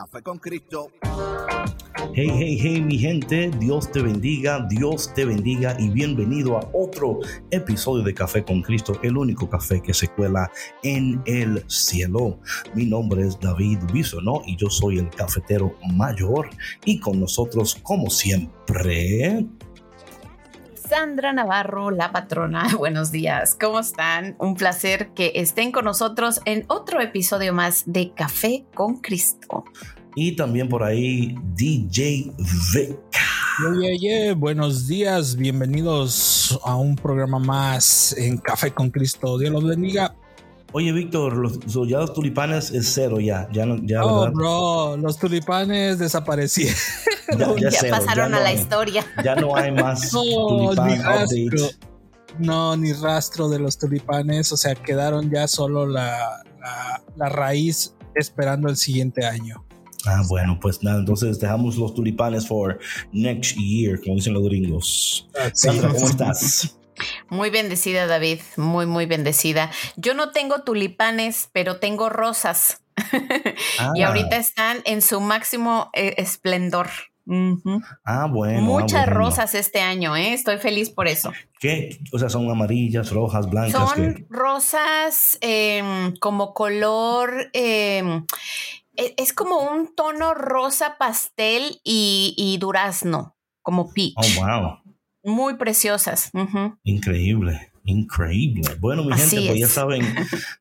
Café con Cristo. Hey, hey, hey, mi gente, Dios te bendiga, Dios te bendiga y bienvenido a otro episodio de Café con Cristo, el único café que se cuela en el cielo. Mi nombre es David Bisono y yo soy el cafetero mayor y con nosotros, como siempre, Sandra Navarro, la patrona. Buenos días, ¿cómo están? Un placer que estén con nosotros en otro episodio más de Café con Cristo. Y también por ahí DJ Vic. Buenos días, bienvenidos a un programa más en Café con Cristo. Dios los bendiga. Oye, Víctor, los, ya los tulipanes es cero ya, ya no, ya, oh, bro, los tulipanes desaparecieron. Ya, ya, cero, pasaron a la historia. Ya no hay más no, tulipán updates. No, ni rastro de los tulipanes, o sea, quedaron ya solo la, la, la raíz esperando el siguiente año. Ah, bueno, pues nada, entonces dejamos los tulipanes for next year, como dicen los gringos. Sandra, ¿cómo estás? Muy bendecida, David, muy, muy bendecida. Yo no tengo tulipanes, pero tengo rosas. Ah. y ahorita están en su máximo eh, esplendor. Uh -huh. Ah, bueno. Muchas ah, bueno. rosas este año, ¿eh? Estoy feliz por eso. ¿Qué? O sea, son amarillas, rojas, blancas. Son ¿qué? rosas eh, como color. Eh, es como un tono rosa pastel y, y durazno, como peach. Oh, wow. Muy preciosas. Uh -huh. Increíble, increíble. Bueno, mi Así gente, pues ya saben,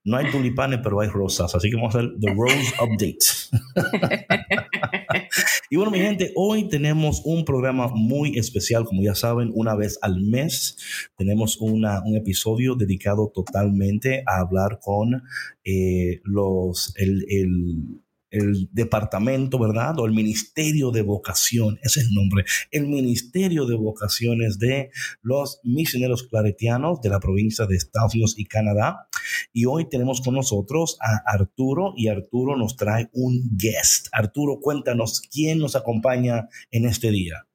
no hay tulipanes, pero hay rosas. Así que vamos a hacer The Rose Update. y bueno, mi gente, hoy tenemos un programa muy especial, como ya saben, una vez al mes tenemos una, un episodio dedicado totalmente a hablar con eh, los, el, el el departamento, ¿verdad? O el Ministerio de Vocación, ese es el nombre, el Ministerio de Vocaciones de los misioneros claretianos de la provincia de Estados Unidos y Canadá. Y hoy tenemos con nosotros a Arturo y Arturo nos trae un guest. Arturo, cuéntanos quién nos acompaña en este día.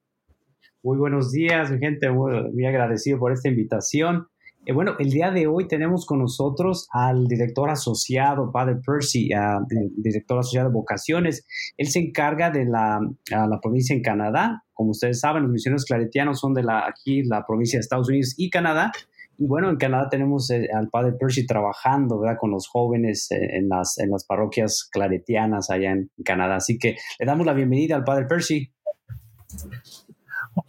Muy buenos días, mi gente, muy, muy agradecido por esta invitación. Eh, bueno, el día de hoy tenemos con nosotros al director asociado, Padre Percy, uh, director asociado de vocaciones. Él se encarga de la, uh, la, provincia en Canadá. Como ustedes saben, los misioneros claretianos son de la, aquí, la provincia de Estados Unidos y Canadá. Y bueno, en Canadá tenemos eh, al Padre Percy trabajando con los jóvenes eh, en, las, en las parroquias claretianas allá en Canadá. Así que le damos la bienvenida al Padre Percy.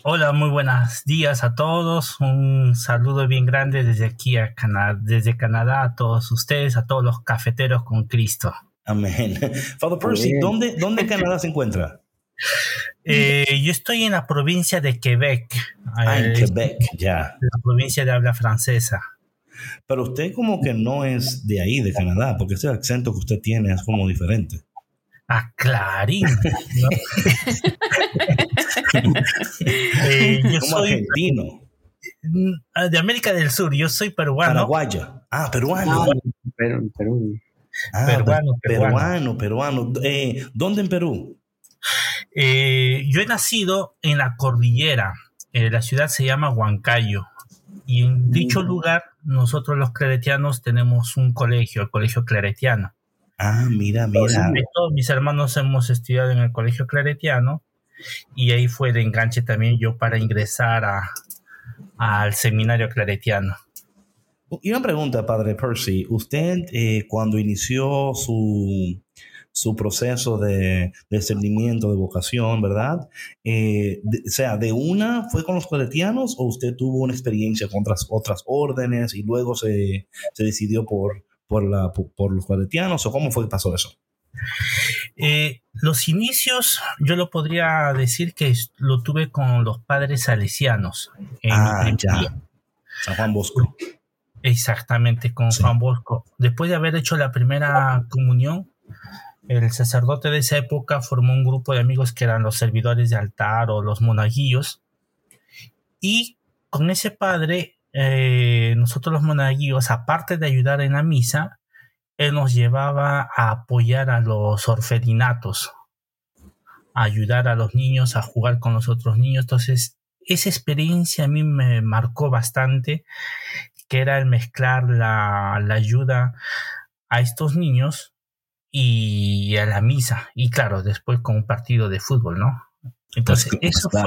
Hola, muy buenos días a todos. Un saludo bien grande desde aquí a Canadá, desde Canadá a todos ustedes, a todos los cafeteros con Cristo. Amén. Father Percy, ¿dónde, ¿dónde Canadá se encuentra? Eh, yo estoy en la provincia de Quebec. Ah, en eh, Quebec, ya. La provincia de habla francesa. Pero usted como que no es de ahí, de Canadá, porque ese acento que usted tiene es como diferente. Ah, clarín. ¿no? eh, yo como soy argentino. De América del Sur, yo soy peruano. Paraguaya. Ah, peruano. Ah, Perú. Perú. Ah, peruano, peruano, peruano. Eh, ¿Dónde en Perú? Eh, yo he nacido en la cordillera. Eh, la ciudad se llama Huancayo. Y en dicho mm. lugar, nosotros los claretianos tenemos un colegio, el Colegio Claretiano. Ah, mira, mira. Entonces, todos mis hermanos hemos estudiado en el Colegio Claretiano y ahí fue de enganche también yo para ingresar a, al seminario claretiano. Y una pregunta, padre Percy. Usted, eh, cuando inició su, su proceso de discernimiento de vocación, ¿verdad? Eh, de, o sea, ¿de una fue con los claretianos o usted tuvo una experiencia con otras, otras órdenes y luego se, se decidió por, por, la, por, los claretianos o cómo fue que pasó eso? Eh, los inicios, yo lo podría decir que lo tuve con los padres salesianos. ah, ya. San Juan Bosco. Exactamente, con Juan Bosco. Después de haber hecho la primera comunión, el sacerdote de esa época formó un grupo de amigos que eran los servidores de altar o los monaguillos. Y con ese padre, eh, nosotros los monaguillos, aparte de ayudar en la misa, él nos llevaba a apoyar a los orfelinatos, a ayudar a los niños, a jugar con los otros niños. Entonces, esa experiencia a mí me marcó bastante, que era el mezclar la, la ayuda a estos niños y a la misa. Y claro, después con un partido de fútbol, ¿no? Entonces, eso fue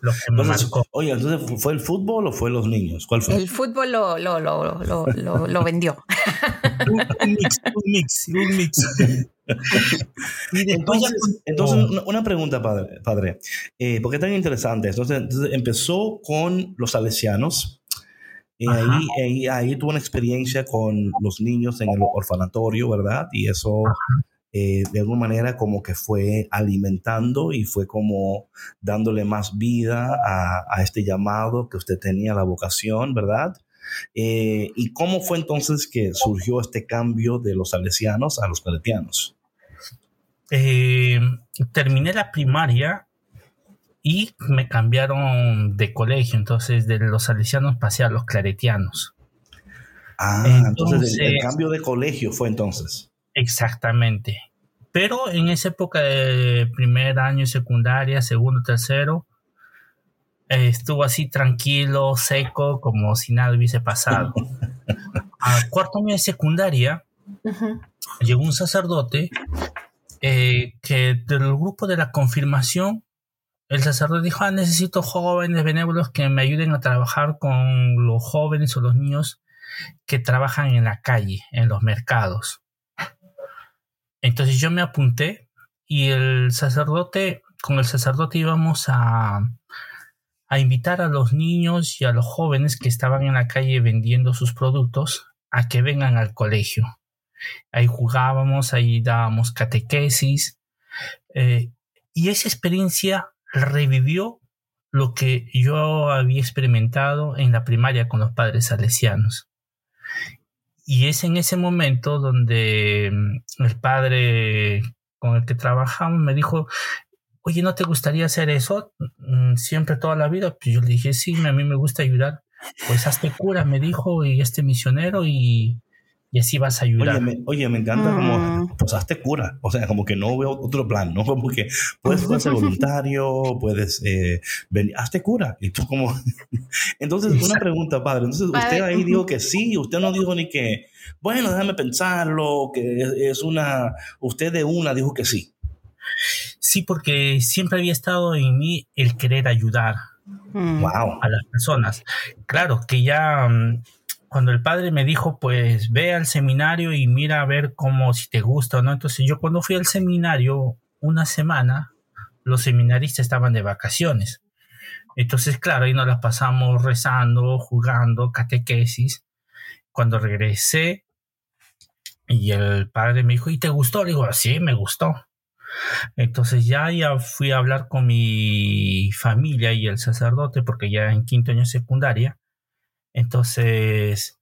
lo que me marcó. Oye, entonces, ¿fue el fútbol o fue los niños? ¿Cuál fue? El fútbol lo, lo, lo, lo, lo vendió. un, mix, un mix, un mix. entonces, entonces una pregunta, padre, padre eh, porque es tan interesante. Entonces, entonces, empezó con los salesianos. Y ahí, ahí, tuvo una experiencia con los niños en el orfanatorio, ¿verdad? Y eso eh, de alguna manera como que fue alimentando y fue como dándole más vida a, este llamado que usted tenía, la vocación, ¿verdad? Eh, ¿Y cómo fue entonces que surgió este cambio de los salesianos a los claretianos? Eh, terminé la primaria y me cambiaron de colegio, entonces de los salesianos pasé a los claretianos. Ah, entonces el, cambio de colegio fue entonces. Exactamente. Pero en esa época de primer año secundaria, segundo, tercero, eh, estuvo así tranquilo, seco, como si nada hubiese pasado. A cuarto año de secundaria, llegó un sacerdote eh, que del grupo de la confirmación, el sacerdote dijo, ah, necesito jóvenes benévolos que me ayuden a trabajar con los jóvenes o los niños que trabajan en la calle, en los mercados. Entonces yo me apunté y el sacerdote, con el sacerdote íbamos a, a invitar a los niños y a los jóvenes que estaban en la calle vendiendo sus productos a que vengan al colegio. Ahí jugábamos, ahí dábamos catequesis eh, y esa experiencia revivió lo que yo había experimentado en la primaria con los padres salesianos. Y es en ese momento donde mm, el padre con el que trabajamos me dijo, oye, ¿no te gustaría hacer eso mm, siempre toda la vida? Pues yo le dije, sí, a mí me gusta ayudar. Pues hazte cura, me dijo, y este misionero, y, y así vas a ayudar. Oye, me, oye, me encanta como, mm. pues hazte cura. O sea, como que no veo otro plan, ¿no? Como que puedes ser voluntario, puedes eh, venir, hazte cura. Y tú como... Entonces, una pregunta, padre. Entonces, usted ahí dijo que sí, usted no dijo ni que, bueno, déjame pensarlo, que es, una, usted de una dijo que sí. Sí, porque siempre había estado en mí el querer ayudar mm. wow. a las personas. Claro que ya mm, cuando el padre me dijo, pues ve al seminario y mira a ver cómo si te gusta o no. Entonces yo cuando fui al seminario una semana, los seminaristas estaban de vacaciones. Entonces, claro, ahí nos las pasamos rezando, jugando, catequesis. Cuando regresé y el padre me dijo, ¿y te gustó? Le digo, sí, me gustó. Entonces ya, ya fui a hablar con mi familia y el sacerdote, porque ya en quinto año secundaria, entonces,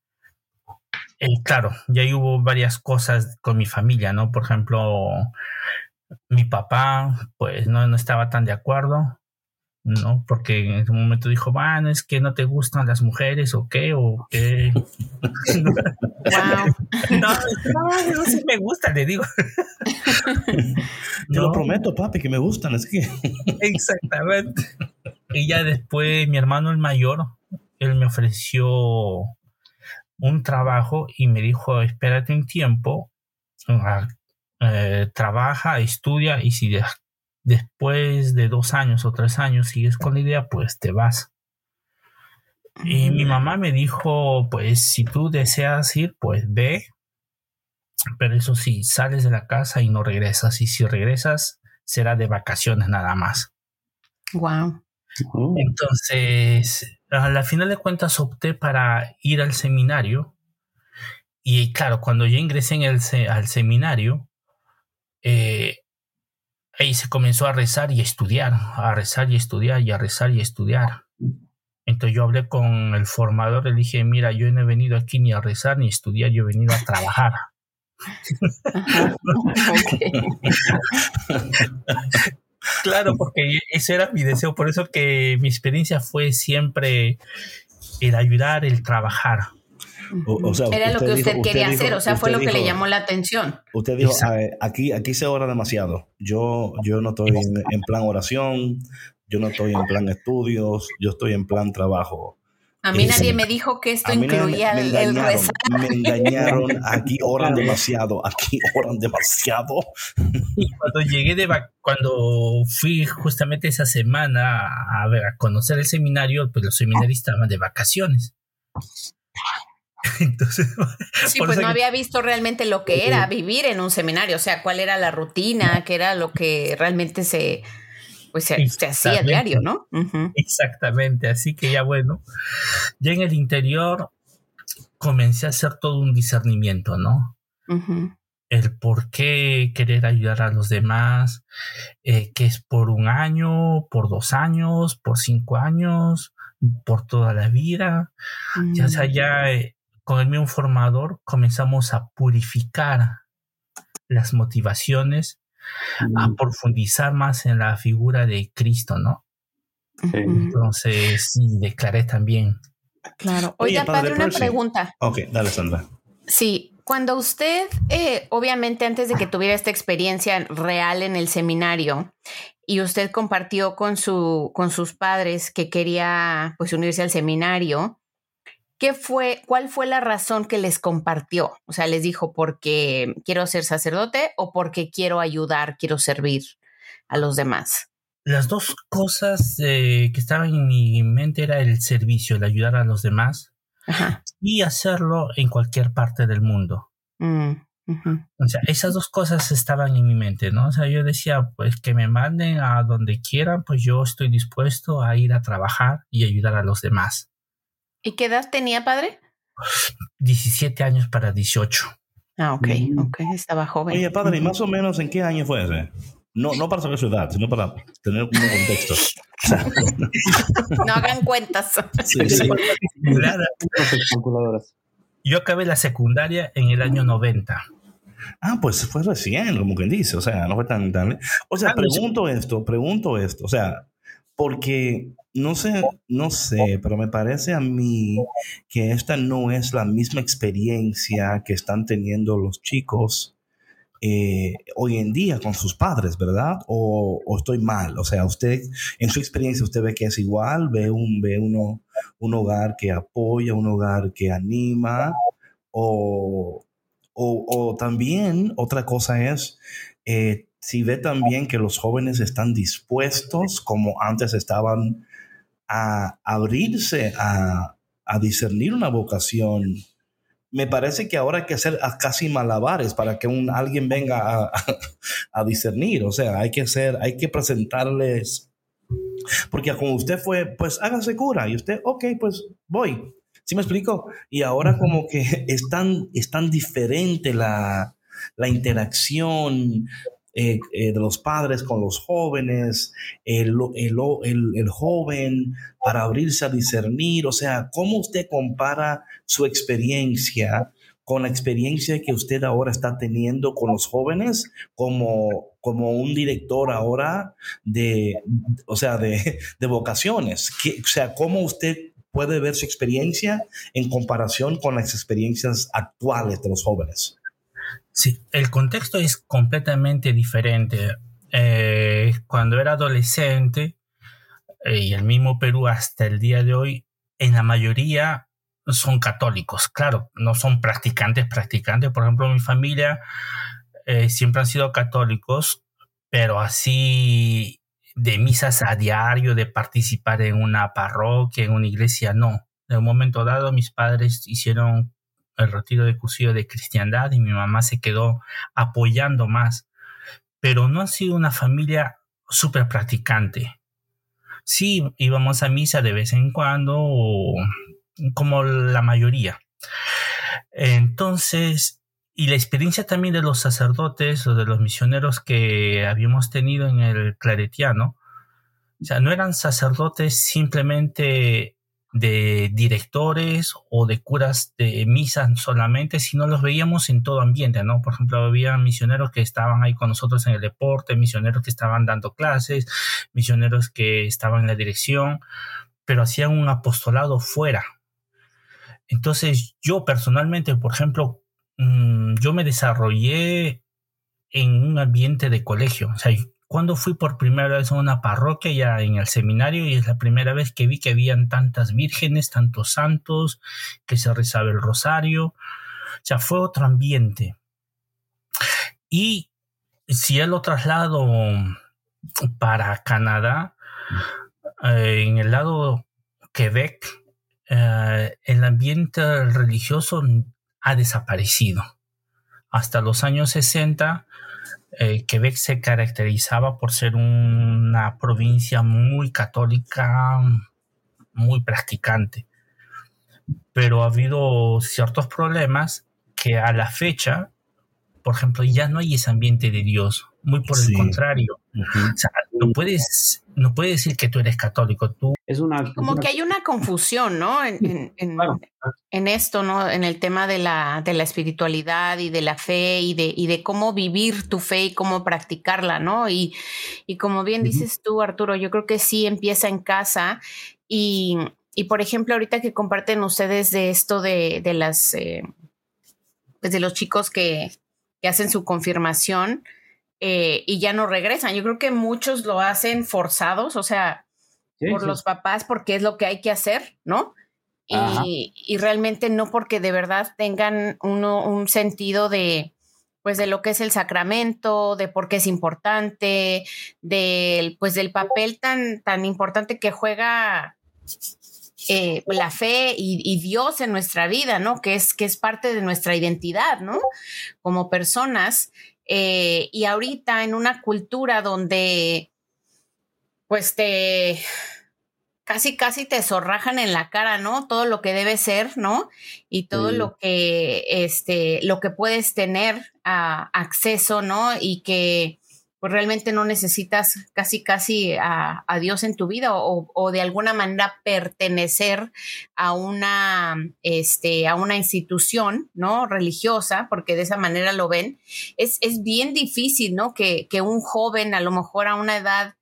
eh, claro, ya hubo varias cosas con mi familia, ¿no? Por ejemplo, mi papá, pues no, no estaba tan de acuerdo, ¿no? Porque en ese momento dijo, bueno, es que no te gustan las mujeres o qué, o qué. no, no, no, sí me gusta, le digo. Te lo prometo, papi, que me gustan, es que. Exactamente. Y ya después mi hermano el mayor, él me ofreció un trabajo y me dijo, espérate un tiempo, ah, eh, trabaja, estudia y si después de dos años o tres años sigues con la idea, pues te vas. Y mi mamá me dijo, pues si tú deseas ir, pues ve, pero eso sí, sales de la casa y no regresas, y si regresas, será de vacaciones nada más. Wow. Entonces, a la final de cuentas opté para ir al seminario y claro, cuando yo ingresé en el, al seminario, eh, ahí se comenzó a rezar y estudiar, a rezar y estudiar y a rezar y estudiar. Entonces yo hablé con el formador, le dije, mira, yo no he venido aquí ni a rezar ni a estudiar, yo he venido a trabajar. claro, porque ese era mi deseo, por eso que mi experiencia fue siempre el ayudar, el trabajar. Era lo que usted, quería hacer, o sea, fue lo que le llamó la atención. Usted dijo, aquí, aquí se ora demasiado. Yo, yo no estoy en, plan oración, yo no estoy en plan estudios, yo estoy en plan trabajo. A mí nadie me dijo que esto incluía me, el, rezar. Me engañaron, aquí oran demasiado, aquí oran demasiado. Y cuando llegué de cuando fui justamente esa semana a, ver, a conocer el seminario, pues los seminaristas estaban de vacaciones. Entonces, sí, pues no había visto realmente lo que era vivir en un seminario, o sea, cuál era la rutina, qué era lo que realmente se, pues se, hacía diario, ¿no? Exactamente, así que ya bueno, ya en el interior comencé a hacer todo un discernimiento, ¿no? El por qué querer ayudar a los demás, eh, que es por un año, por dos años, por cinco años, por toda la vida. Ya sea, ya eh, con el mismo formador comenzamos a purificar las motivaciones, a profundizar más en la figura de Cristo, ¿no? Entonces, sí, declaré también. Claro. Oiga, padre, una pregunta. Ok, dale, Sandra. Sí, cuando usted, eh, obviamente antes de que tuviera esta experiencia real en el seminario, y usted compartió con, su, con sus padres que quería pues unirse al seminario, ¿Qué fue, cuál fue la razón que les compartió? O sea, les dijo porque quiero ser sacerdote o porque quiero ayudar, quiero servir a los demás. Las dos cosas eh, que estaban en mi mente era el servicio, el ayudar a los demás y hacerlo en cualquier parte del mundo. Mm, o sea, esas dos cosas estaban en mi mente, ¿no? O sea, yo decía, pues que me manden a donde quieran, pues yo estoy dispuesto a ir a trabajar y ayudar a los demás. ¿Y qué edad tenía, padre? 17 años para 18. Ah, ok, mm. ok, estaba joven. Oye, padre, ¿y más o menos en qué año fue ese? No, no para saber su edad, sino para tener un contexto. no hagan cuentas. Sí, sí. Yo acabé la secundaria en el año 90. Ah, pues fue recién, como quien dice, o sea, no fue tan... tan... O sea, ah, pregunto esto, pregunto esto, o sea, porque no sé, no sé, pero me parece a mí que esta no es la misma experiencia que están teniendo los chicos eh, hoy en día con sus padres, ¿verdad? O, estoy mal. O sea, usted, en su experiencia, usted ve que es igual, ve un, ve uno, un hogar que apoya, un hogar que anima, o, o, también otra cosa es eh, si ve también que los jóvenes están dispuestos, como antes estaban a abrirse a, discernir una vocación. Me parece que ahora hay que hacer casi malabares para que un, alguien venga a, discernir. O sea, hay que hacer, hay que presentarles. Porque como usted fue, pues hágase cura. Y usted, ok, pues voy. ¿Sí me explico? Y ahora como que es tan, es tan diferente la, la interacción, eh, eh, de los padres con los jóvenes, el, el, joven para abrirse a discernir, o sea, ¿cómo usted compara su experiencia con la experiencia que usted ahora está teniendo con los jóvenes como, como un director ahora de, o sea, de, de vocaciones? o sea, ¿cómo usted puede ver su experiencia en comparación con las experiencias actuales de los jóvenes? Sí, el contexto es completamente diferente. Eh, cuando era adolescente, eh, y el mismo Perú hasta el día de hoy, en la mayoría son católicos. Claro, no son practicantes, practicantes. Por ejemplo, mi familia eh, siempre han sido católicos, pero así de misas a diario, de participar en una parroquia, en una iglesia, no. En un momento dado, mis padres hicieron el retiro de cursillo de cristiandad y mi mamá se quedó apoyando más. Pero no ha sido una familia súper practicante. Sí, íbamos a misa de vez en cuando, como la mayoría. Entonces, y la experiencia también de los sacerdotes o de los misioneros que habíamos tenido en el Claretiano, o sea, no eran sacerdotes simplemente de directores o de curas de misa solamente, sino los veíamos en todo ambiente, ¿no? Por ejemplo, había misioneros que estaban ahí con nosotros en el deporte, misioneros que estaban dando clases, misioneros que estaban en la dirección, pero hacían un apostolado fuera. Entonces, yo personalmente, por ejemplo, mm, yo me desarrollé en un ambiente de colegio, o sea, cuando fui por primera vez a una parroquia ya en el seminario y es la primera vez que vi que habían tantas vírgenes, tantos santos, que se rezaba el rosario. O sea, fue otro ambiente. Y si él lo traslado para Canadá, eh, en el lado Quebec, eh, el ambiente religioso ha desaparecido. Hasta los años 60 eh, Quebec se caracterizaba por ser una provincia muy católica, muy practicante. Pero ha habido ciertos problemas que a la fecha, por ejemplo, ya no hay ese ambiente de Dios. Muy por el contrario. O sea, no puedes, no puedes decir que tú eres católico. Tú es una como que hay una confusión, ¿no? En, en, esto, ¿no? En el tema de la, de la espiritualidad y de la fe y de, y de cómo vivir tu fe y cómo practicarla, ¿no? Y, y como bien dices tú, Arturo, yo creo que sí empieza en casa y, y por ejemplo, ahorita que comparten ustedes de esto de, de las, eh, pues de los chicos que, que hacen su confirmación, eh, y ya no regresan. Yo creo que muchos lo hacen forzados, o sea, por los papás, porque es lo que hay que hacer, ¿no? Y, y, realmente no porque de verdad tengan uno un sentido de, pues de lo que es el sacramento, de por qué es importante, del, pues del papel tan, tan importante que juega eh, la fe y, y, Dios en nuestra vida, ¿no? Que es, que es parte de nuestra identidad, ¿no? Como personas. Eh, y ahorita en una cultura donde pues te casi casi te zorrajan en la cara, ¿no? Todo lo que debe ser, ¿no? Y todo lo que este lo que puedes tener a, acceso, ¿no? Y que pues realmente no necesitas casi casi a, Dios en tu vida o, de alguna manera pertenecer a una, este, a una institución, ¿no? Religiosa, porque de esa manera lo ven. Es, es bien difícil, ¿no? Que, que, un joven, a lo mejor a una edad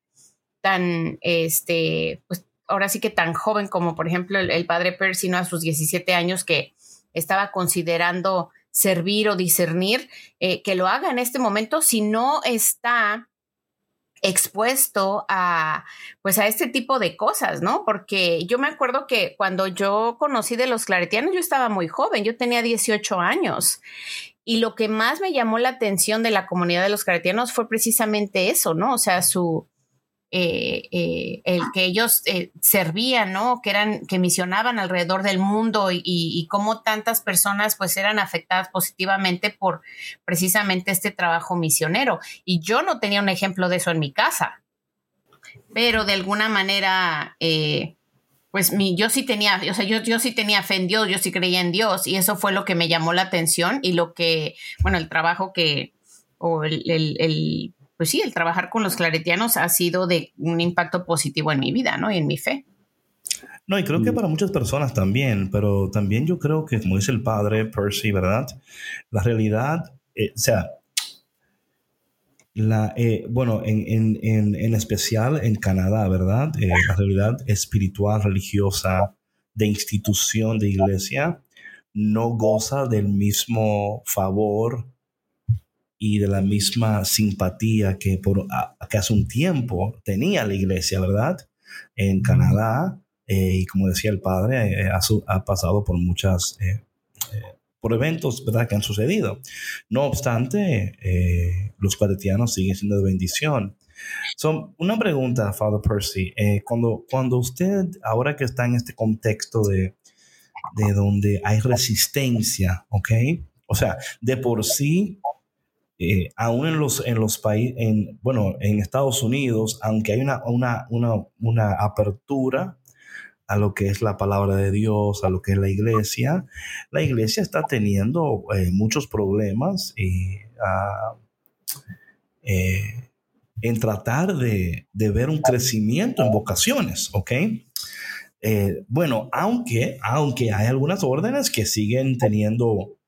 tan, este, pues ahora sí que tan joven como por ejemplo el, padre Percy, ¿no? A sus 17 años que estaba considerando servir o discernir, eh, que lo haga en este momento si no está expuesto a pues a este tipo de cosas, ¿no? Porque yo me acuerdo que cuando yo conocí de los claretianos yo estaba muy joven, yo tenía 18 años y lo que más me llamó la atención de la comunidad de los claretianos fue precisamente eso, ¿no? O sea, su eh, eh, el que ellos eh, servían, ¿no? Que eran, que misionaban alrededor del mundo y, y, cómo tantas personas pues eran afectadas positivamente por precisamente este trabajo misionero. Y yo no tenía un ejemplo de eso en mi casa, pero de alguna manera, pues mi, yo sí tenía, o sea, yo, yo sí tenía fe en Dios, yo sí creía en Dios y eso fue lo que me llamó la atención y lo que, bueno, el trabajo que, o el, el pues sí, el trabajar con los claretianos ha sido de un impacto positivo en mi vida, ¿no? Y en mi fe. No, y creo que para muchas personas también, pero también yo creo que, como dice el padre Percy, ¿verdad? La realidad, eh, o sea, la, eh, bueno, en, en, en, especial en Canadá, ¿verdad? Eh, la realidad espiritual, religiosa, de institución, de iglesia, no goza del mismo favor y de la misma simpatía que, por, que hace un tiempo tenía la iglesia, ¿verdad? En Canadá, eh, y como decía el padre, eh, ha, pasado por muchas, eh, por eventos, ¿verdad?, que han sucedido. No obstante, los claretianos siguen siendo de bendición. So, una pregunta, Father Percy. cuando, cuando usted, ahora que está en este contexto de, de donde hay resistencia, ¿ok? O sea, de por sí eh, aún en los, en los países, en, bueno, en Estados Unidos, aunque hay una, una, una, una apertura a lo que es la palabra de Dios, a lo que es la iglesia, la iglesia está teniendo eh, muchos problemas eh, en tratar de, ver un crecimiento en vocaciones, ¿ok? Bueno, aunque, aunque hay algunas órdenes que siguen teniendo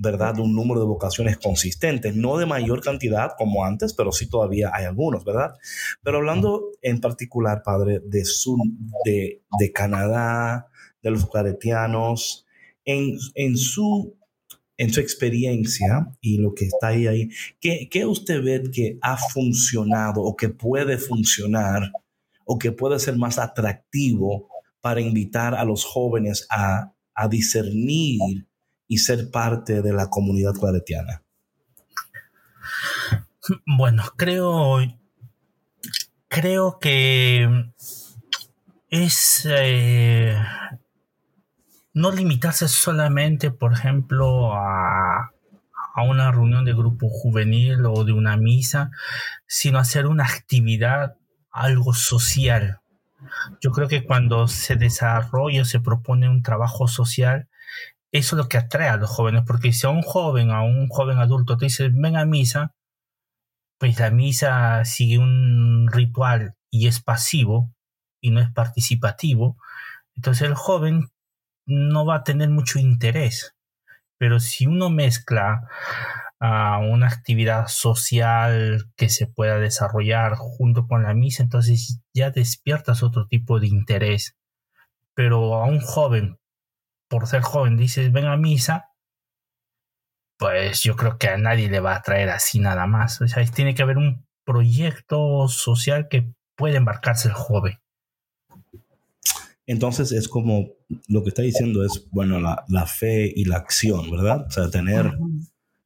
¿verdad? Un número de vocaciones consistentes, no de mayor cantidad como antes, pero sí todavía hay algunos, ¿verdad? Pero hablando en particular, padre, de, su, de, de Canadá, de los claretianos, en, en, su, en su experiencia y lo que está ahí, ahí ¿qué, ¿qué usted ve que ha funcionado o que puede funcionar o que puede ser más atractivo para invitar a los jóvenes a, a discernir y ser parte de la comunidad claretiana? Bueno, creo, creo que es eh, no limitarse solamente, por ejemplo, a, a una reunión de grupo juvenil o de una misa, sino hacer una actividad, algo social. Yo creo que cuando se desarrolla, se propone un trabajo social, eso es lo que atrae a los jóvenes, porque si a un joven, a un joven adulto te dice, ven a misa, pues la misa sigue un ritual y es pasivo y no es participativo, entonces el joven no va a tener mucho interés. Pero si uno mezcla a una actividad social que se pueda desarrollar junto con la misa, entonces ya despiertas otro tipo de interés. Pero a un joven por ser joven dices ven a misa, pues yo creo que a nadie le va a traer así nada más. O sea, tiene que haber un proyecto social que puede embarcarse el joven. Entonces es como lo que está diciendo es, bueno, la, la fe y la acción, ¿verdad? O sea, tener,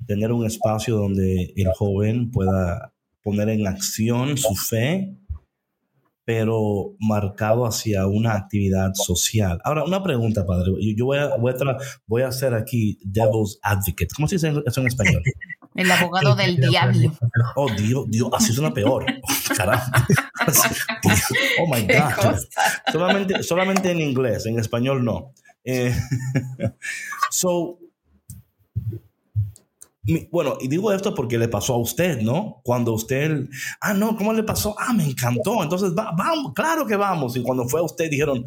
tener un espacio donde el joven pueda poner en acción su fe pero marcado hacia una actividad social. Ahora, una pregunta, padre. Yo, voy, a, voy, a hacer aquí devil's advocate. ¿Cómo se dice eso en español? El abogado del diablo. Oh, Dios, Dios, así suena peor. caramba. Oh, my God. Solamente, solamente en inglés, en español no. Eh, so, bueno, y digo esto porque le pasó a usted, ¿no? Cuando usted, ah, no, ¿cómo le pasó? Ah, me encantó. Entonces, vamos, claro que vamos. Y cuando fue a usted, dijeron,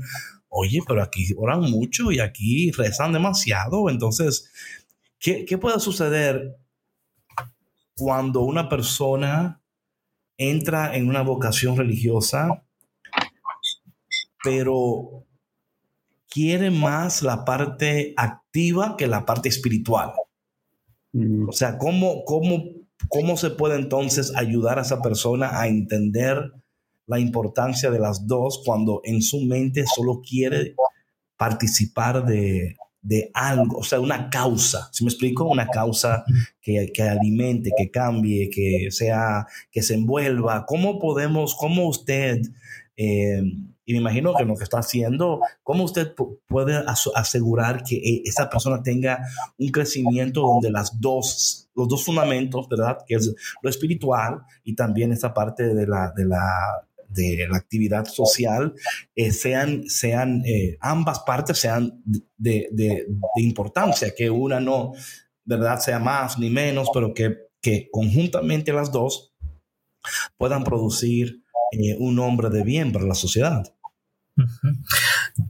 oye, pero aquí oran mucho y aquí rezan demasiado. Entonces, ¿qué, qué puede suceder cuando una persona entra en una vocación religiosa, pero quiere más la parte activa que la parte espiritual? O sea, ¿cómo, cómo, ¿cómo se puede entonces ayudar a esa persona a entender la importancia de las dos cuando en su mente solo quiere participar de, de algo, o sea, una causa, ¿sí me explico? Una causa que, que, alimente, que cambie, que sea, que se envuelva. ¿Cómo podemos, cómo usted eh, y me imagino que lo que está haciendo, ¿cómo usted puede asegurar que eh, esa persona tenga un crecimiento donde las dos, los dos fundamentos, ¿verdad? Que es lo espiritual y también esa parte de la, de la, de la actividad social, eh, sean, sean eh, ambas partes sean de, de, de, importancia, que una no, ¿verdad? Sea más ni menos, pero que, que conjuntamente las dos puedan producir un hombre de bien para la sociedad.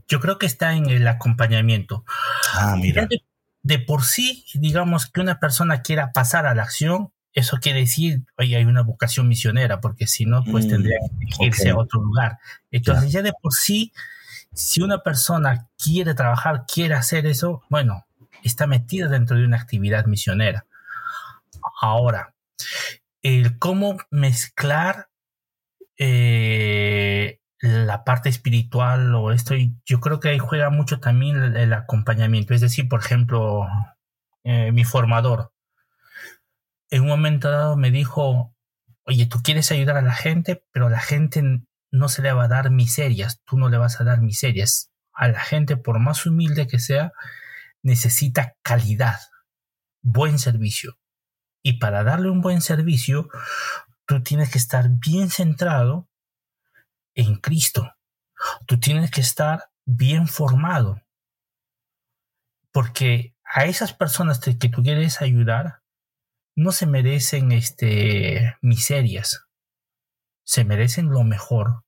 Yo creo que está en el acompañamiento. Ah, mira. De, por sí, digamos que una persona quiera pasar a la acción, eso quiere decir, oye, hay una vocación misionera, porque si no, pues mm, tendría que irse a otro lugar. Entonces, ya de por sí, si una persona quiere trabajar, quiere hacer eso, bueno, está metida dentro de una actividad misionera. Ahora, el cómo mezclar eh, la parte espiritual o esto, yo creo que ahí juega mucho también el, acompañamiento. Es decir, por ejemplo, eh, mi formador, en un momento dado me dijo, oye, tú quieres ayudar a la gente, pero a la gente no se le va a dar miserias, tú no le vas a dar miserias. A la gente, por más humilde que sea, necesita calidad, buen servicio. Y para darle un buen servicio, tú tienes que estar bien centrado en Cristo. Tú tienes que estar bien formado. Porque a esas personas que tú quieres ayudar no se merecen este, miserias, se merecen lo mejor.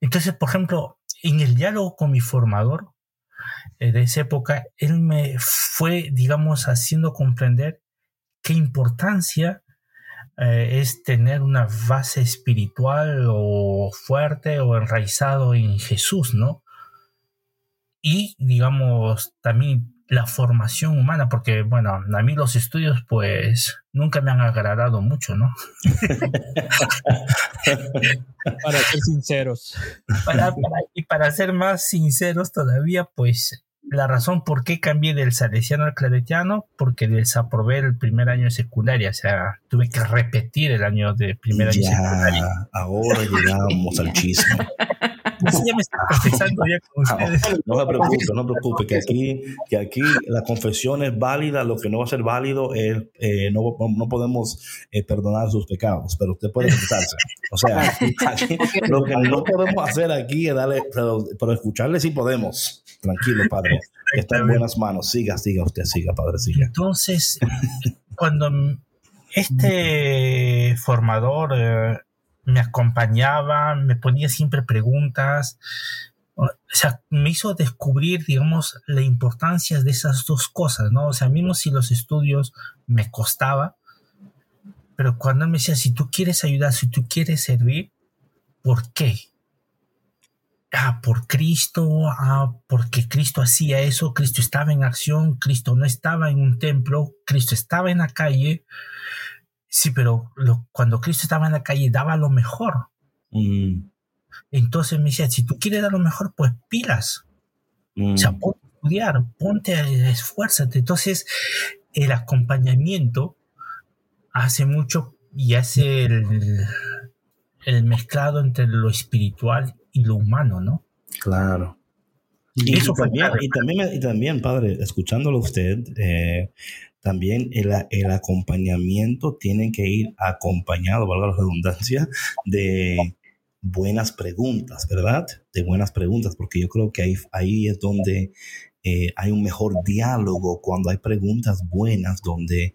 Entonces, por ejemplo, en el diálogo con mi formador eh, de esa época, él me fue, digamos, haciendo comprender qué importancia eh, es tener una base espiritual o fuerte o enraizado en Jesús, ¿no? Y, digamos, también la formación humana, porque, bueno, a mí los estudios, pues, nunca me han agradado mucho, ¿no? para ser sinceros. y para ser más sinceros todavía, pues, la razón por qué cambié del salesiano al claretiano, porque desaprobé el primer año de secundaria, o sea, tuve que repetir el año de primer año de secundaria. Ahora llegamos al chisme. Ya me está confesando ya con ah, ustedes. No, se preocupe, no se preocupe, que aquí, que aquí la confesión es válida, lo que no va a ser válido es, eh, no, no, podemos eh, perdonar sus pecados, pero usted puede confesarse. O sea, lo que no podemos hacer aquí es darle, pero, pero escucharle sí podemos. Tranquilo, padre. Está en buenas manos. Siga, siga usted, siga, padre, siga. Entonces, cuando este formador eh, me acompañaba, me ponía siempre preguntas, o sea, me hizo descubrir, digamos, la importancia de esas dos cosas, ¿no? O sea, mismo si los estudios me costaba, pero cuando me decía, si tú quieres ayudar, si tú quieres servir, ¿por qué? ah, por Cristo, ah, porque Cristo hacía eso, Cristo estaba en acción, Cristo no estaba en un templo, Cristo estaba en la calle. Sí, pero cuando Cristo estaba en la calle daba lo mejor. Mm. Entonces me decía, si tú quieres dar lo mejor, pues pilas. O sea, mm. ponte a estudiar, ponte a esfuérzate. Entonces, el acompañamiento hace mucho y hace el, el mezclado entre lo espiritual y lo humano, ¿no? Claro. Y, eso también, y, también, y también, padre, escuchándolo usted, eh, también el, el, acompañamiento tiene que ir acompañado, valga la redundancia, de buenas preguntas, ¿verdad? De buenas preguntas, porque yo creo que ahí, ahí es donde eh, hay un mejor diálogo, cuando hay preguntas buenas, donde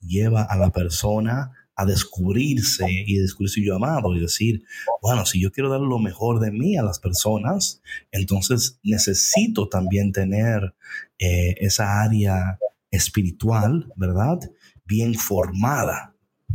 lleva a la persona a descubrirse y descubrir su llamado y decir, bueno, si yo quiero dar lo mejor de mí a las personas, entonces necesito también tener eh, esa área espiritual, ¿verdad? Bien formada,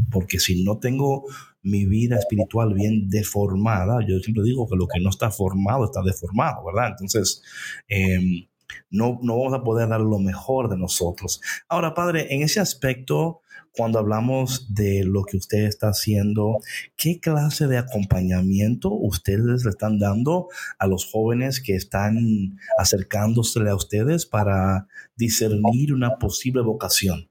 porque si no tengo mi vida espiritual bien deformada, yo siempre digo que lo que no está formado está deformado, ¿verdad? Entonces, em, no, no vamos a poder dar lo mejor de nosotros. Ahora, Padre, en ese aspecto, cuando hablamos de lo que usted está haciendo, ¿qué clase de acompañamiento ustedes le están dando a los jóvenes que están acercándose a ustedes para discernir una posible vocación?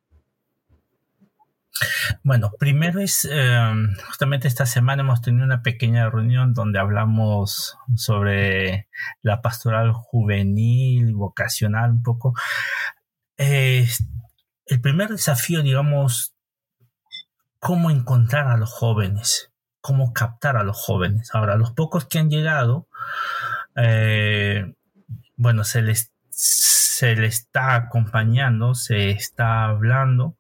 Bueno, primero es, em, justamente esta semana hemos tenido una pequeña reunión donde hablamos sobre la pastoral juvenil, vocacional un poco. El primer desafío, digamos, cómo encontrar a los jóvenes, cómo captar a los jóvenes. Ahora, los pocos que han llegado, eh, bueno, se les, se les está acompañando, se está hablando.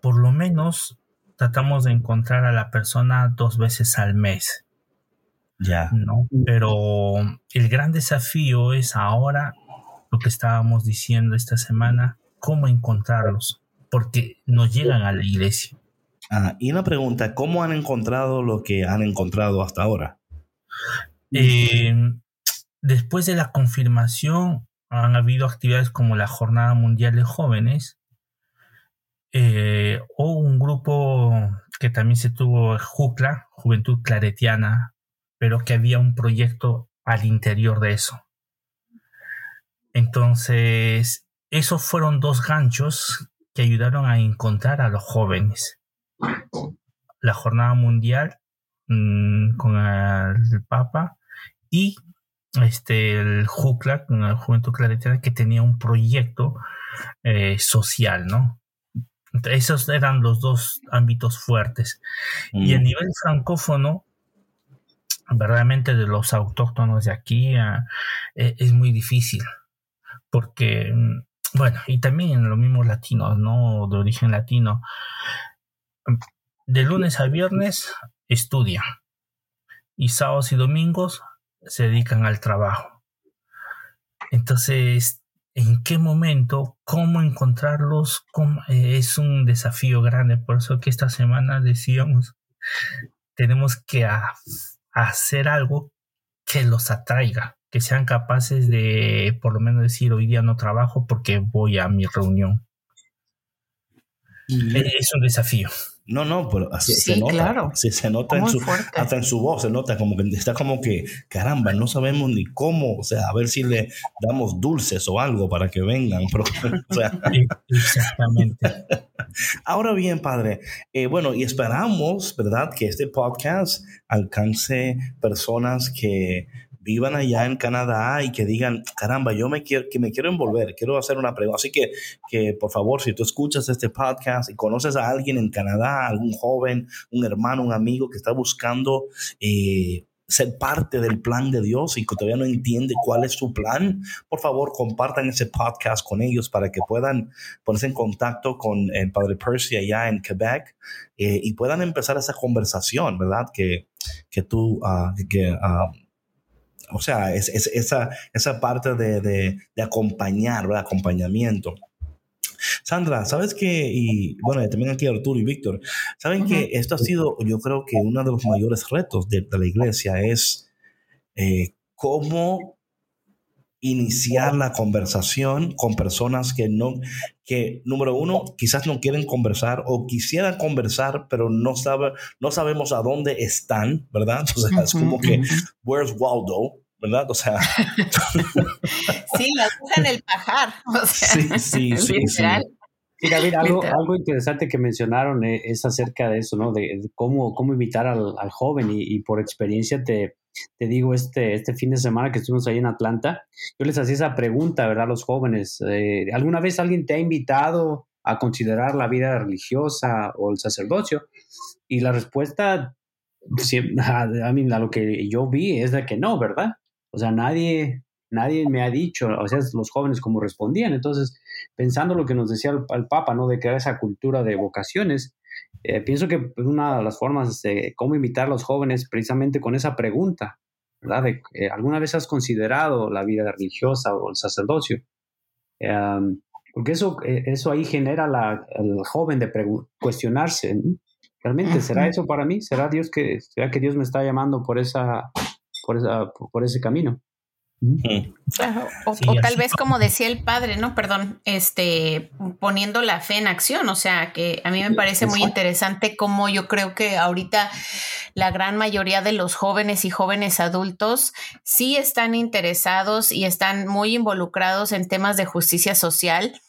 Por lo menos tratamos de encontrar a la persona dos veces al mes. Ya. ¿no? Pero el gran desafío es ahora lo que estábamos diciendo esta semana, cómo encontrarlos, porque no llegan a la iglesia. Ah, y una pregunta, ¿cómo han encontrado lo que han encontrado hasta ahora? Eh, después de la confirmación, han habido actividades como la Jornada Mundial de Jóvenes, eh, o un grupo que también se tuvo, JUCLA, Juventud Claretiana, pero que había un proyecto al interior de eso. Entonces, esos fueron dos ganchos que ayudaron a encontrar a los jóvenes. La Jornada Mundial mm, con el Papa y este, el JUCLA, la Juventud Claretiana, que tenía un proyecto eh, social, ¿no? Esos eran los dos ámbitos fuertes. Y a mm. nivel francófono, verdaderamente de los autóctonos de aquí ah, e, es muy difícil. Porque, mm, bueno, y también en los mismos latinos, ¿no? De origen latino. De lunes a viernes estudian. Y sábados y domingos se dedican al trabajo. Entonces, ¿en qué momento? ¿Cómo encontrarlos? Eh, es un desafío grande. Por eso que esta semana decíamos, tenemos que hacer algo que los atraiga, que sean capaces de por lo menos decir hoy día no trabajo porque voy a mi reunión. Es un desafío. No, no, pero así se nota. Claro. Sí, se nota en su, hasta en su voz, se nota como que está como que, caramba, no sabemos ni cómo, o sea, a ver si le damos dulces o algo para que vengan. Exactamente. Ahora bien, padre, eh, bueno, y esperamos, ¿verdad?, que este podcast alcance personas que vivan allá en Canadá y que digan, caramba, yo me quiero, que me quiero envolver, quiero hacer una pregunta. Así que, que por favor, si tú escuchas este podcast y conoces a alguien en Canadá, algún joven, un hermano, un amigo que está buscando eh, ser parte del plan de Dios y que todavía no entiende cuál es su plan, por favor compartan ese podcast con ellos para que puedan ponerse en contacto con el Padre Percy allá en Quebec eh, y puedan empezar esa conversación, ¿verdad? Que, que tú, uh, que, uh, o sea, es, esa, esa parte de, de, acompañar, ¿verdad? Acompañamiento. Sandra, ¿sabes qué? Y bueno, también aquí Arturo y Víctor, ¿saben que esto ha sido, yo creo que uno de los mayores retos de, la iglesia es eh, cómo iniciar la conversación con personas que no, que número uno, quizás no quieren conversar o quisieran conversar, pero no, sabe, no sabemos a dónde están, ¿verdad? O sea, es como que, where's Waldo? ¿Verdad? O sea. sí, la en el pajar. O sea, sí, sí, sí, sí. Sí, David, algo, algo, interesante que mencionaron eh, es acerca de eso, ¿no? De, cómo, cómo invitar al, al joven y, y, por experiencia te, te digo, este, este fin de semana que estuvimos ahí en Atlanta, yo les hacía esa pregunta, ¿verdad? A los jóvenes, eh, ¿alguna vez alguien te ha invitado a considerar la vida religiosa o el sacerdocio? Y la respuesta, a, mí, lo que yo vi es de que no, ¿verdad? O sea, nadie, nadie me ha dicho, o sea, los jóvenes como respondían. Entonces, pensando lo que nos decía el, Papa, ¿no? De crear esa cultura de vocaciones, eh, pienso que una de las formas de cómo invitar a los jóvenes precisamente con esa pregunta, ¿verdad? De, eh, ¿Alguna vez has considerado la vida religiosa o el sacerdocio? porque eso, eh, eso ahí genera la, el joven de cuestionarse, ¿realmente será eso para mí? ¿Será, Dios que, ¿Será que Dios me está llamando por, esa, por, esa, por ese camino? O, tal vez como decía el padre, ¿no? Perdón, este, poniendo la fe en acción, o sea, que a mí me parece muy interesante cómo yo creo que ahorita la gran mayoría de los jóvenes y jóvenes adultos sí están interesados y están muy involucrados en temas de justicia social.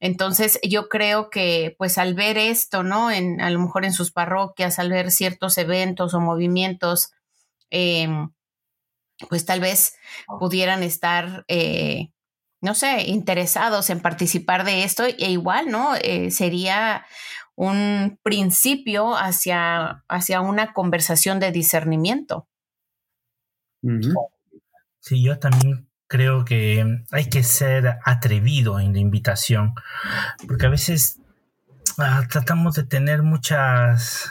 Entonces, yo creo que, pues, al ver esto, ¿no? En, a lo mejor en sus parroquias, al ver ciertos eventos o movimientos, eh, pues tal vez pudieran estar, eh, no sé, interesados en participar de esto e igual, ¿no? Eh, sería un principio hacia, hacia una conversación de discernimiento. Sí, yo también creo que hay que ser atrevido en la invitación, porque a veces ah, tratamos de tener muchas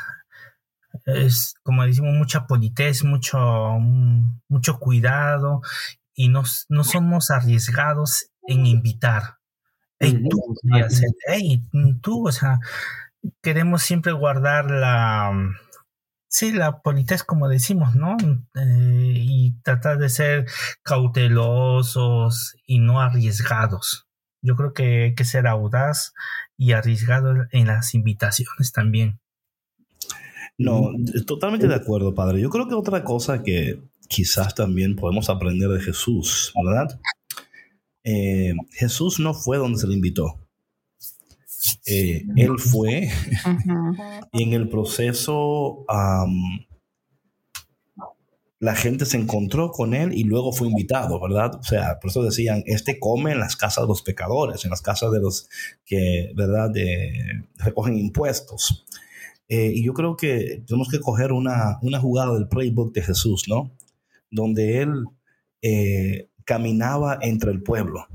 es, como decimos, mucha politez, mucho, mucho cuidado y no, no somos arriesgados en invitar. Hey, tú, hey, tú, o sea, queremos siempre guardar la, sí, la politez, como decimos, ¿no? Eh, y tratar de ser cautelosos y no arriesgados. Yo creo que hay que ser audaz y arriesgado en las invitaciones también. No, totalmente de acuerdo, padre. Yo creo que otra cosa que quizás también podemos aprender de Jesús, ¿verdad? Eh, Jesús no fue donde se le invitó. Eh, él fue y en el proceso la gente se encontró con él y luego fue invitado, ¿verdad? O sea, por eso decían, este come en las casas de los pecadores, en las casas de los que, ¿verdad?, de, recogen impuestos. Eh, y yo creo que tenemos que coger una, una, jugada del playbook de Jesús, ¿no? donde él eh, caminaba entre el pueblo.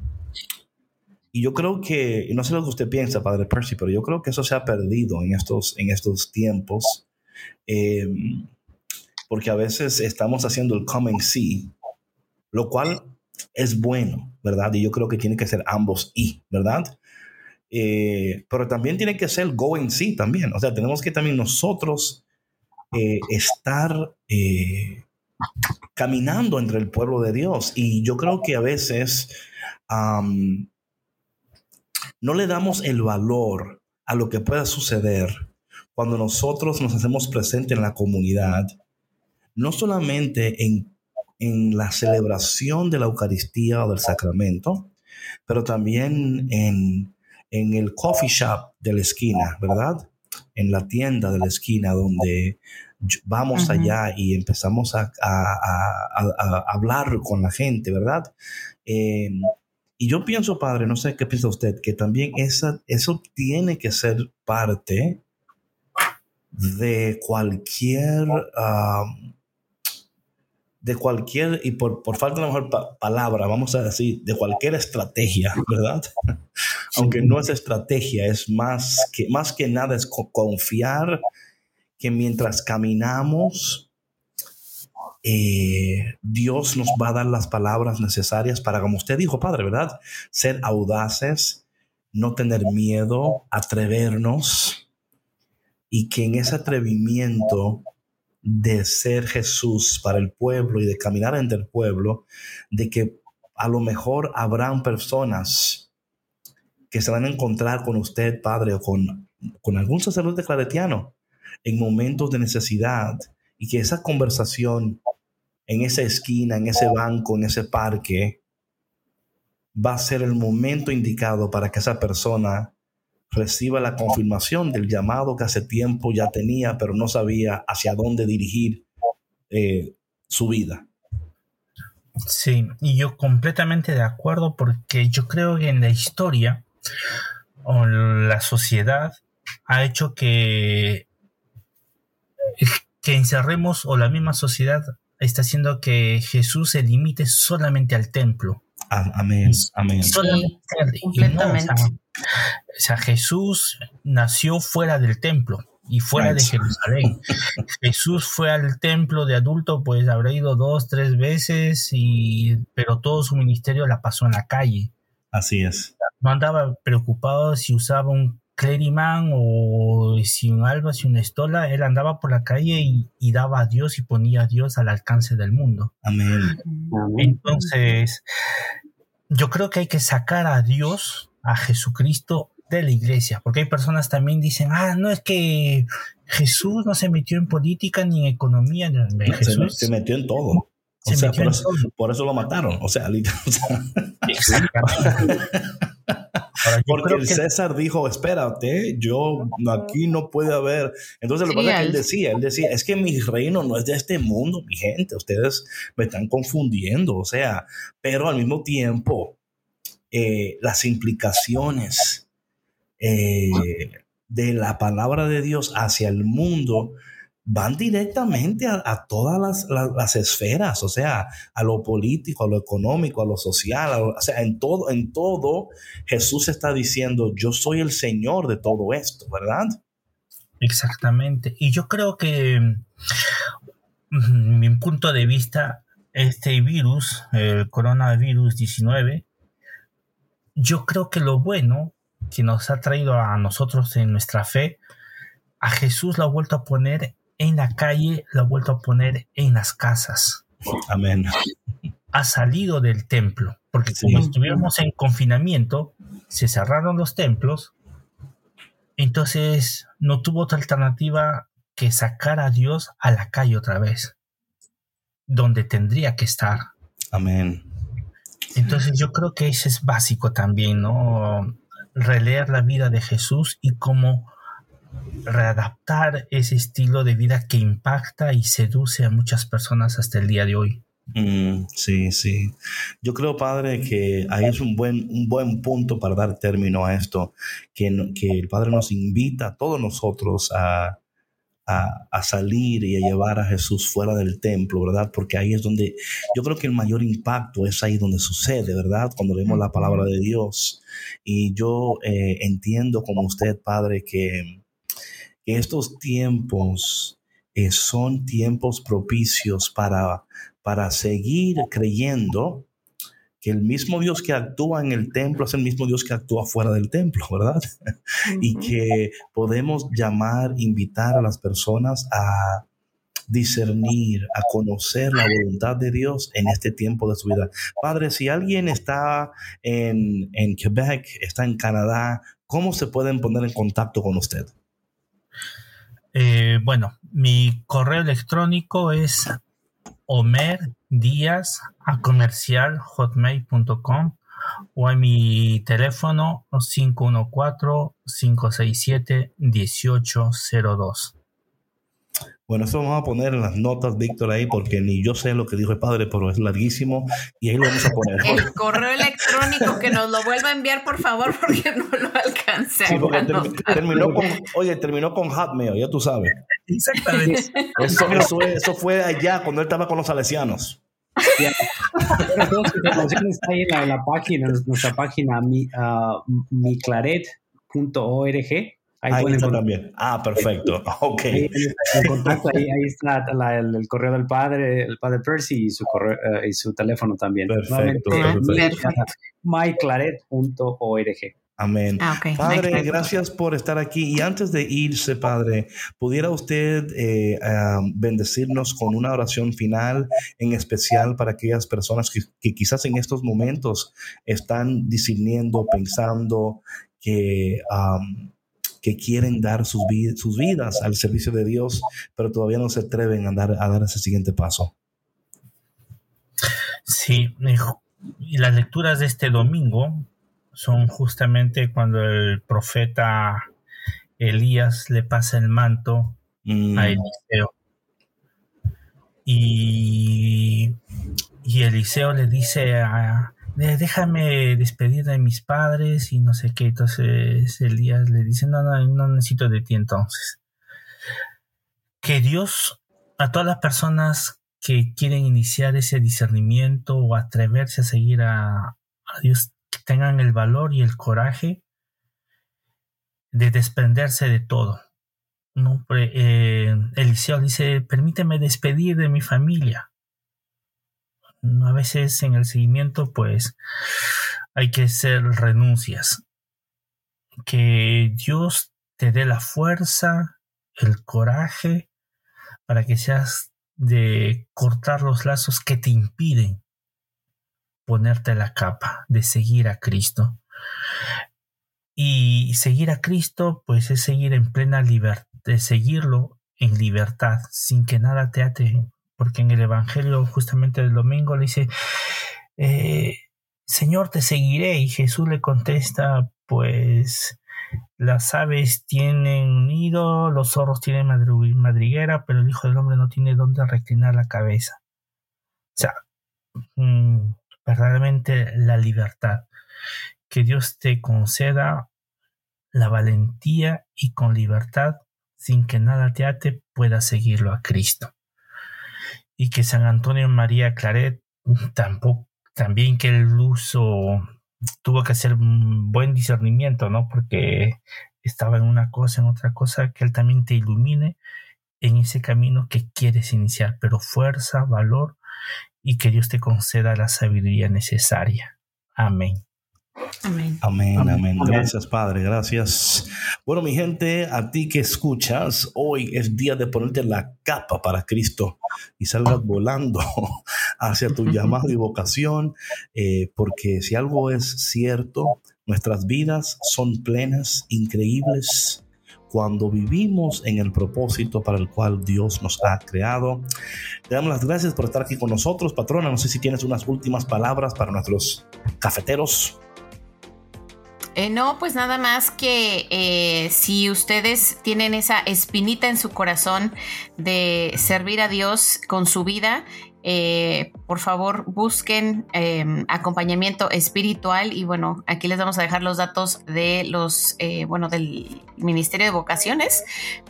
Y yo creo que, no sé lo que usted piensa, Padre Percy, pero yo creo que eso se ha perdido en estos, en estos tiempos, em, porque a veces estamos haciendo el come and see, lo cual es bueno, ¿verdad? Y yo creo que tiene que ser ambos y, ¿verdad? Eh, pero también tiene que ser go and see también, o sea, tenemos que también nosotros eh, estar eh, caminando entre el pueblo de Dios. Y yo creo que a veces no le damos el valor a lo que pueda suceder cuando nosotros nos hacemos presentes en la comunidad, no solamente en, en la celebración de la Eucaristía o del sacramento, pero también en, en el coffee shop de la esquina, ¿verdad? En la tienda de la esquina donde vamos allá y empezamos a, hablar con la gente, ¿verdad? Em, y yo pienso, padre, no sé qué piensa usted, que también esa, eso tiene que ser parte de cualquier, de cualquier, y por, falta de una mejor palabra, vamos a decir, de cualquier estrategia, ¿verdad? Aunque no es estrategia, es más que, más que nada es confiar que mientras caminamos, eh, Dios nos va a dar las palabras necesarias para, como usted dijo, Padre, ¿verdad? Ser audaces, no tener miedo, atrevernos y que en ese atrevimiento de ser Jesús para el pueblo y de caminar entre el pueblo, de que a lo mejor habrán personas que se van a encontrar con usted, Padre, o con, con algún sacerdote claretiano en momentos de necesidad y que esa conversación en esa esquina, en ese banco, en ese parque, va a ser el momento indicado para que esa persona reciba la confirmación del llamado que hace tiempo ya tenía, pero no sabía hacia dónde dirigir eh, su vida. Sí, y yo completamente de acuerdo porque yo creo que en la historia o la sociedad ha hecho que que encerremos o la misma sociedad está haciendo que Jesús se limite solamente al templo. Amén, amén. completamente. o, sea, Jesús nació fuera del templo y fuera de Jerusalén. Jesús fue al templo de adulto, pues habrá ido dos, tres veces, y, pero todo su ministerio la pasó en la calle. Así es. No andaba preocupado si usaba un clériman o si un alba, si una estola, él andaba por la calle y, daba a Dios y ponía a Dios al alcance del mundo. Amén. Entonces, yo creo que hay que sacar a Dios, a Jesucristo de la iglesia, porque hay personas también dicen, ah, no es que Jesús no se metió en política ni en economía, Jesús se, metió en todo. Por, eso, lo mataron. O sea, Exactamente. Porque el César dijo, espérate, yo aquí no puede haber. Entonces lo que él decía, él decía, es que mi reino no es de este mundo, mi gente, ustedes me están confundiendo, o sea, pero al mismo tiempo, eh, las implicaciones eh, de la palabra de Dios hacia el mundo van directamente a, todas las, esferas, o sea, a lo político, a lo económico, a lo social, o sea, en todo, en todo Jesús está diciendo, yo soy el Señor de todo esto, ¿verdad? Exactamente. Y yo creo que, mm, mi punto de vista, este virus, el coronavirus 19, yo creo que lo bueno que nos ha traído a nosotros en nuestra fe, a Jesús lo ha vuelto a poner en la calle, lo ha vuelto a poner en las casas. Amén. Ha salido del templo, porque como estuviéramos en confinamiento, se cerraron los templos, entonces no tuvo otra alternativa que sacar a Dios a la calle otra vez, donde tendría que estar. Amén. Entonces yo creo que eso es básico también, ¿no? Releer la vida de Jesús y cómo readaptar ese estilo de vida que impacta y seduce a muchas personas hasta el día de hoy. Mm, sí, sí. Yo creo, padre, que ahí es un buen, un buen punto para dar término a esto, que, que el Padre nos invita a todos nosotros a, a, salir y a llevar a Jesús fuera del templo, ¿verdad? Porque ahí es donde yo creo que el mayor impacto es ahí donde sucede, ¿verdad? Cuando leemos la palabra de Dios. Y yo eh, entiendo como usted, Padre, que, estos tiempos eh, son tiempos propicios para, para seguir creyendo que el mismo Dios que actúa en el templo es el mismo Dios que actúa fuera del templo, ¿verdad? y que podemos llamar, invitar a las personas a discernir, a conocer la voluntad de Dios en este tiempo de su vida. Padre, si alguien está en, en Quebec, está en Canadá, ¿cómo se pueden poner en contacto con usted? Eh, bueno, mi correo electrónico es Omer Díaz a comercial hotmail.com o a mi teléfono 514-567-1802. Bueno, eso vamos a poner en las notas, Víctor, ahí, porque ni yo sé lo que dijo el padre, pero es larguísimo y ahí lo vamos a poner. El correo electrónico que nos lo vuelva a enviar, por favor, porque no lo alcancé. terminó con, oye, terminó con Hotmail, ya tú sabes. Exactamente. Eso, eso, fue allá cuando él estaba con los salesianos. está ahí en la, página, nuestra página mi, uh, miclaret.org Ahí, está también. Ah, perfecto. Ok. Ahí, está el, correo del padre, el padre Percy y su, correo, eh, y su teléfono también. Perfecto. myclaret.org. Amén. Ah, padre, gracias por estar aquí. Y antes de irse, Padre, ¿pudiera usted eh, bendecirnos con una oración final, en especial para aquellas personas que, que quizás en estos momentos están discerniendo, pensando que que quieren dar sus, sus vidas al servicio de Dios, pero todavía no se atreven a dar, a dar ese siguiente paso. Sí, y las lecturas de este domingo son justamente cuando el profeta Elías le pasa el manto mm. a Eliseo. Y, y Eliseo le dice a, déjame despedir de mis padres y no sé qué. Entonces Elías le dice, no, no, no necesito de ti entonces. Que Dios, a todas las personas que quieren iniciar ese discernimiento o atreverse a seguir a, Dios, tengan el valor y el coraje de desprenderse de todo. ¿no? Eh, Eliseo dice, permíteme despedir de mi familia a veces en el seguimiento pues hay que hacer renuncias. Que Dios te dé la fuerza, el coraje para que seas de cortar los lazos que te impiden ponerte la capa de seguir a Cristo. Y seguir a Cristo, pues es seguir en plena libertad, seguirlo en libertad, sin que nada te ate porque en el Evangelio justamente del domingo le dice, eh, Señor, te seguiré. Y Jesús le contesta, pues las aves tienen nido, los zorros tienen madriguera, pero el Hijo del Hombre no tiene dónde reclinar la cabeza. O sea, mm, verdaderamente la libertad. Que Dios te conceda la valentía y con libertad, sin que nada te ate, puedas seguirlo a Cristo y que San Antonio María Claret tampoco, también que el uso tuvo que hacer un buen discernimiento, ¿no? Porque estaba en una cosa, en otra cosa, que él también te ilumine en ese camino que quieres iniciar, pero fuerza, valor y que Dios te conceda la sabiduría necesaria. Amén. Amén. Amén, amén. Gracias, Padre. Gracias. Bueno, mi gente, a ti que escuchas, hoy es día de ponerte la capa para Cristo y salgas volando hacia tu llamado y vocación, eh, porque si algo es cierto, nuestras vidas son plenas, increíbles, cuando vivimos en el propósito para el cual Dios nos ha creado. Te damos las gracias por estar aquí con nosotros, patrona. No sé si tienes unas últimas palabras para nuestros cafeteros. Eh, no, pues nada más que eh, si ustedes tienen esa espinita en su corazón de servir a Dios con su vida, eh, por favor busquen em, acompañamiento espiritual y bueno, aquí les vamos a dejar los datos de los, bueno, del Ministerio de Vocaciones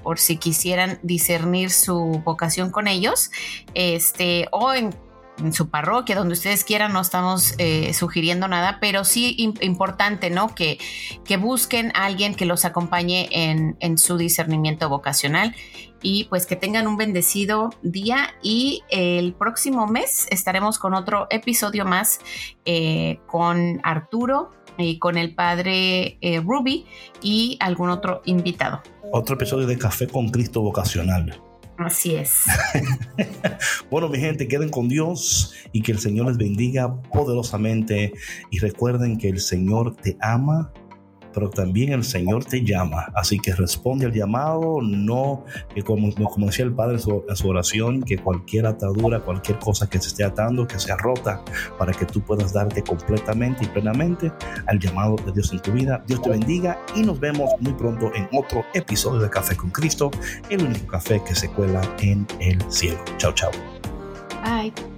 por si quisieran discernir su vocación con ellos, este, o en en su parroquia, donde ustedes quieran, no estamos eh, sugiriendo nada, pero sí importante, ¿no? Que, que busquen a alguien que los acompañe en, su discernimiento vocacional y pues que tengan un bendecido día y el próximo mes estaremos con otro episodio más eh, con Arturo y con el padre eh, Ruby y algún otro invitado. Otro episodio de Café con Cristo Vocacional. Así es. bueno, mi gente, queden con Dios y que el Señor les bendiga poderosamente. Y recuerden que el Señor te ama pero también el Señor te llama. Así que responde al llamado, no, que como, como decía el Padre en su, oración, que cualquier atadura, cualquier cosa que se esté atando, que sea rota, para que tú puedas darte completamente y plenamente al llamado de Dios en tu vida. Dios te bendiga y nos vemos muy pronto en otro episodio de Café con Cristo, el único café que se cuela en el cielo. Chao, chao. Bye.